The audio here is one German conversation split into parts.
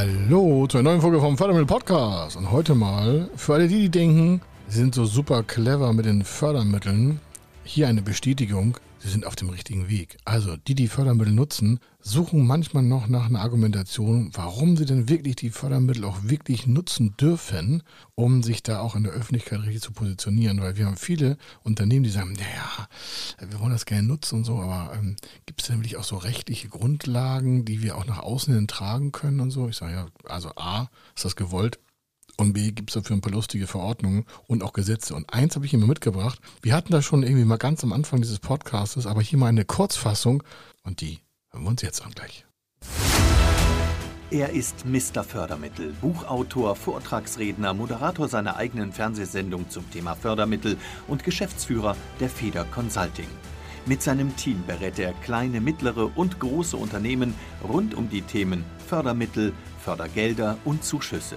Hallo zur neuen Folge vom Fördermittel Podcast. Und heute mal, für alle die, die denken, sie sind so super clever mit den Fördermitteln, hier eine Bestätigung, sie sind auf dem richtigen Weg. Also die, die Fördermittel nutzen, suchen manchmal noch nach einer Argumentation, warum sie denn wirklich die Fördermittel auch wirklich nutzen dürfen, um sich da auch in der Öffentlichkeit richtig zu positionieren. Weil wir haben viele Unternehmen, die sagen, naja, wir wollen das gerne nutzen und so, aber ähm, gibt es denn wirklich auch so rechtliche Grundlagen, die wir auch nach außen hin tragen können und so? Ich sage ja, also A, ist das gewollt? Und B gibt es dafür ein paar lustige Verordnungen und auch Gesetze. Und eins habe ich immer mitgebracht. Wir hatten das schon irgendwie mal ganz am Anfang dieses Podcastes, aber hier mal eine Kurzfassung und die hören wir uns jetzt an gleich. Er ist Mr. Fördermittel, Buchautor, Vortragsredner, Moderator seiner eigenen Fernsehsendung zum Thema Fördermittel und Geschäftsführer der Feder Consulting. Mit seinem Team berät er kleine, mittlere und große Unternehmen rund um die Themen Fördermittel, Fördergelder und Zuschüsse.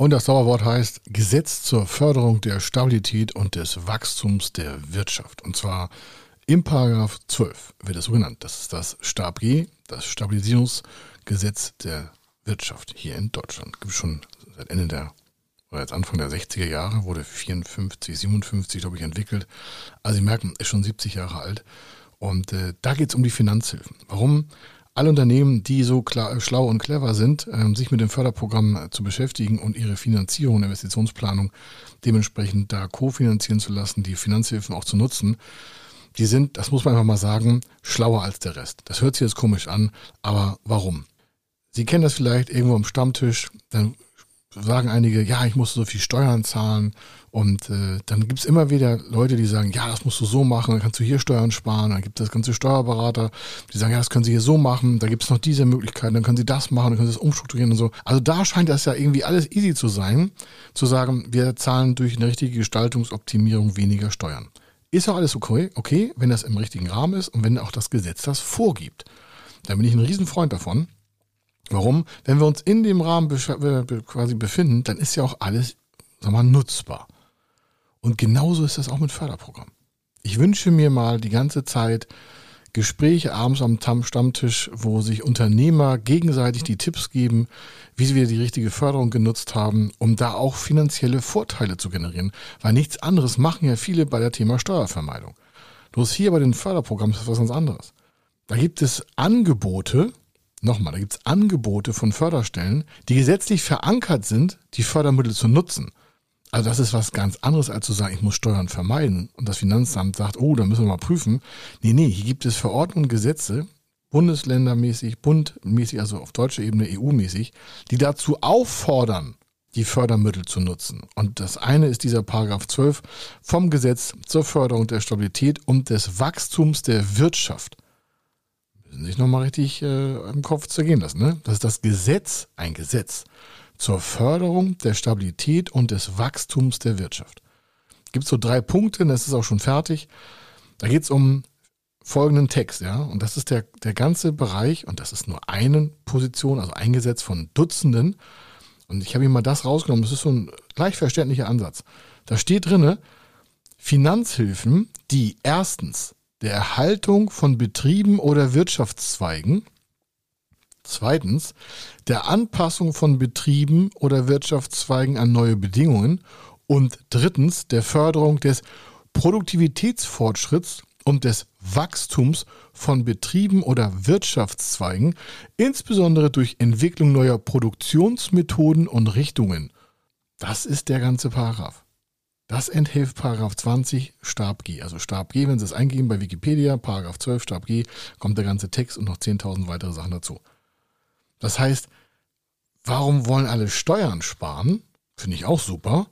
Und das Zauberwort heißt Gesetz zur Förderung der Stabilität und des Wachstums der Wirtschaft. Und zwar im Paragraph 12 wird es so genannt. Das ist das Stab G, das Stabilisierungsgesetz der Wirtschaft hier in Deutschland. Gibt schon seit Ende der oder jetzt Anfang der 60er Jahre, wurde 54, 57, glaube ich, entwickelt. Also Sie merken, ist schon 70 Jahre alt. Und äh, da geht es um die Finanzhilfen. Warum? Alle Unternehmen, die so klar, schlau und clever sind, äh, sich mit dem Förderprogramm zu beschäftigen und ihre Finanzierung, Investitionsplanung dementsprechend da kofinanzieren zu lassen, die Finanzhilfen auch zu nutzen, die sind, das muss man einfach mal sagen, schlauer als der Rest. Das hört sich jetzt komisch an, aber warum? Sie kennen das vielleicht irgendwo am Stammtisch, dann sagen einige, ja, ich muss so viel Steuern zahlen. Und äh, dann gibt's immer wieder Leute, die sagen, ja, das musst du so machen, dann kannst du hier Steuern sparen. Dann gibt es ganze Steuerberater, die sagen, ja, das können sie hier so machen, da gibt's noch diese Möglichkeit, dann können sie das machen, dann können sie das umstrukturieren und so. Also da scheint das ja irgendwie alles easy zu sein, zu sagen, wir zahlen durch eine richtige Gestaltungsoptimierung weniger Steuern. Ist auch alles okay, okay, wenn das im richtigen Rahmen ist und wenn auch das Gesetz das vorgibt. Da bin ich ein Riesenfreund davon. Warum? Wenn wir uns in dem Rahmen quasi befinden, dann ist ja auch alles, sag mal, nutzbar. Und genauso ist das auch mit Förderprogrammen. Ich wünsche mir mal die ganze Zeit Gespräche abends am Stammtisch, wo sich Unternehmer gegenseitig die Tipps geben, wie sie wieder die richtige Förderung genutzt haben, um da auch finanzielle Vorteile zu generieren. Weil nichts anderes machen ja viele bei der Thema Steuervermeidung. Bloß hier bei den Förderprogrammen ist das was ganz anderes. Da gibt es Angebote, Nochmal, da gibt es Angebote von Förderstellen, die gesetzlich verankert sind, die Fördermittel zu nutzen. Also das ist was ganz anderes, als zu sagen, ich muss Steuern vermeiden. Und das Finanzamt sagt, oh, da müssen wir mal prüfen. Nee, nee, hier gibt es Verordnungen, Gesetze, bundesländermäßig, bundmäßig, also auf deutscher Ebene, EU-mäßig, die dazu auffordern, die Fördermittel zu nutzen. Und das eine ist dieser Paragraph 12 vom Gesetz zur Förderung der Stabilität und des Wachstums der Wirtschaft müssen sich nochmal richtig äh, im Kopf zergehen lassen. Ne? Das ist das Gesetz, ein Gesetz zur Förderung der Stabilität und des Wachstums der Wirtschaft. Gibt so drei Punkte, das ist auch schon fertig. Da geht es um folgenden Text, ja, und das ist der, der ganze Bereich, und das ist nur eine Position, also ein Gesetz von Dutzenden. Und ich habe ihm mal das rausgenommen, das ist so ein leicht verständlicher Ansatz. Da steht drinne, Finanzhilfen, die erstens der Erhaltung von Betrieben oder Wirtschaftszweigen. Zweitens, der Anpassung von Betrieben oder Wirtschaftszweigen an neue Bedingungen. Und drittens, der Förderung des Produktivitätsfortschritts und des Wachstums von Betrieben oder Wirtschaftszweigen, insbesondere durch Entwicklung neuer Produktionsmethoden und Richtungen. Das ist der ganze Paragraph. Das enthält Paragraph 20 Stab G. Also Stab G, wenn Sie es eingeben bei Wikipedia, Paragraph 12 Stab G, kommt der ganze Text und noch 10.000 weitere Sachen dazu. Das heißt, warum wollen alle Steuern sparen? Finde ich auch super.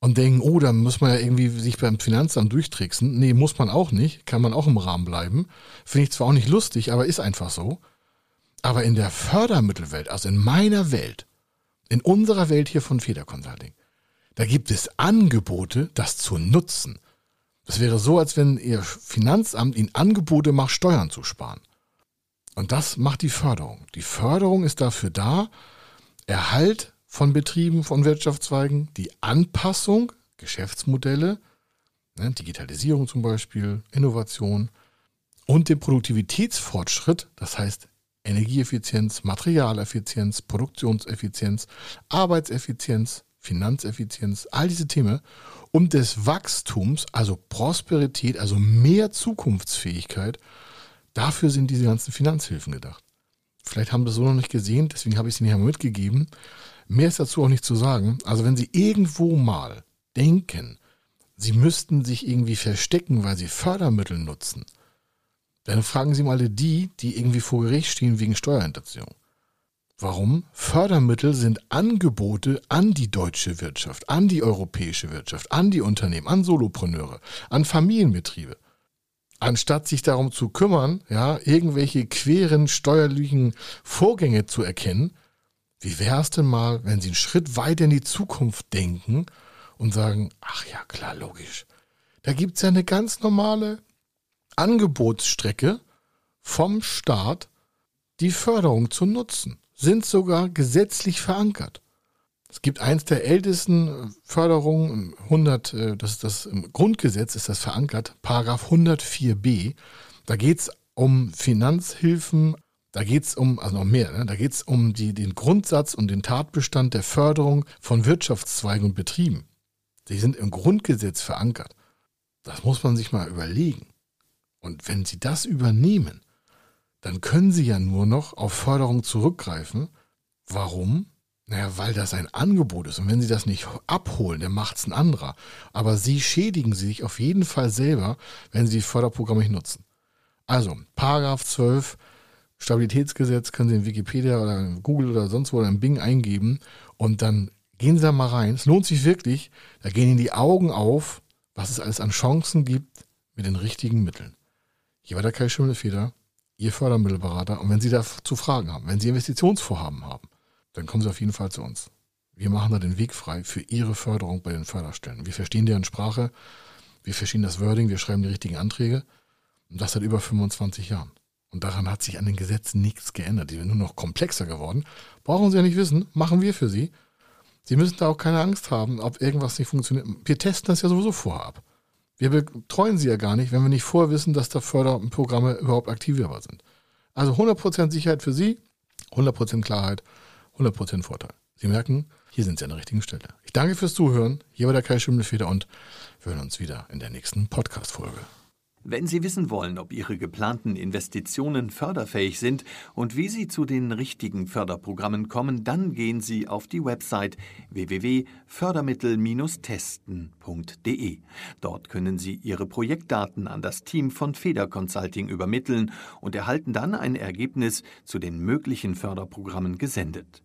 Und denken, oh, da muss man ja irgendwie sich beim Finanzamt durchtricksen. Nee, muss man auch nicht. Kann man auch im Rahmen bleiben. Finde ich zwar auch nicht lustig, aber ist einfach so. Aber in der Fördermittelwelt, also in meiner Welt, in unserer Welt hier von Feder Consulting, da gibt es Angebote, das zu nutzen. Das wäre so, als wenn Ihr Finanzamt Ihnen Angebote macht, Steuern zu sparen. Und das macht die Förderung. Die Förderung ist dafür da, Erhalt von Betrieben, von Wirtschaftszweigen, die Anpassung, Geschäftsmodelle, ne, Digitalisierung zum Beispiel, Innovation und den Produktivitätsfortschritt, das heißt Energieeffizienz, Materialeffizienz, Produktionseffizienz, Arbeitseffizienz, Finanzeffizienz, all diese Themen, um des Wachstums, also Prosperität, also mehr Zukunftsfähigkeit, dafür sind diese ganzen Finanzhilfen gedacht. Vielleicht haben Sie es so noch nicht gesehen, deswegen habe ich es Ihnen mal mitgegeben. Mehr ist dazu auch nicht zu sagen. Also wenn Sie irgendwo mal denken, Sie müssten sich irgendwie verstecken, weil Sie Fördermittel nutzen, dann fragen Sie mal die, die irgendwie vor Gericht stehen wegen Steuerhinterziehung. Warum? Fördermittel sind Angebote an die deutsche Wirtschaft, an die europäische Wirtschaft, an die Unternehmen, an Solopreneure, an Familienbetriebe. Anstatt sich darum zu kümmern, ja, irgendwelche queren steuerlichen Vorgänge zu erkennen, wie wäre es denn mal, wenn Sie einen Schritt weiter in die Zukunft denken und sagen, ach ja, klar, logisch. Da gibt es ja eine ganz normale Angebotsstrecke vom Staat, die Förderung zu nutzen, sind sogar gesetzlich verankert. Es gibt eins der ältesten Förderungen, 100, äh, das ist das im Grundgesetz ist das verankert, Paragraph 104b. Da geht es um Finanzhilfen, da geht es um, also noch mehr, ne? da geht es um die, den Grundsatz und den Tatbestand der Förderung von Wirtschaftszweigen und Betrieben. Die sind im Grundgesetz verankert. Das muss man sich mal überlegen. Und wenn Sie das übernehmen, dann können Sie ja nur noch auf Förderung zurückgreifen. Warum? Naja, weil das ein Angebot ist. Und wenn Sie das nicht abholen, dann macht es ein anderer. Aber Sie schädigen sich auf jeden Fall selber, wenn Sie die Förderprogramme nicht nutzen. Also, Paragraph 12, Stabilitätsgesetz, können Sie in Wikipedia oder in Google oder sonst wo oder in Bing eingeben und dann gehen Sie da mal rein. Es lohnt sich wirklich. Da gehen Ihnen die Augen auf, was es alles an Chancen gibt mit den richtigen Mitteln. Hier war der Kai Schimmelfeder, Ihr Fördermittelberater. Und wenn Sie dazu Fragen haben, wenn Sie Investitionsvorhaben haben, dann kommen Sie auf jeden Fall zu uns. Wir machen da den Weg frei für Ihre Förderung bei den Förderstellen. Wir verstehen deren Sprache, wir verstehen das Wording, wir schreiben die richtigen Anträge. Und das seit über 25 Jahren. Und daran hat sich an den Gesetzen nichts geändert. Die sind nur noch komplexer geworden. Brauchen Sie ja nicht wissen, machen wir für Sie. Sie müssen da auch keine Angst haben, ob irgendwas nicht funktioniert. Wir testen das ja sowieso vorher ab. Wir betreuen Sie ja gar nicht, wenn wir nicht vorher wissen, dass da Förderprogramme überhaupt aktivierbar sind. Also 100% Sicherheit für Sie, 100% Klarheit 100% Vorteil. Sie merken, hier sind Sie an der richtigen Stelle. Ich danke fürs Zuhören. Hier war der Kai Schimmelfeder und wir hören uns wieder in der nächsten Podcast-Folge. Wenn Sie wissen wollen, ob Ihre geplanten Investitionen förderfähig sind und wie Sie zu den richtigen Förderprogrammen kommen, dann gehen Sie auf die Website www.fördermittel-testen.de. Dort können Sie Ihre Projektdaten an das Team von Feder Consulting übermitteln und erhalten dann ein Ergebnis zu den möglichen Förderprogrammen gesendet.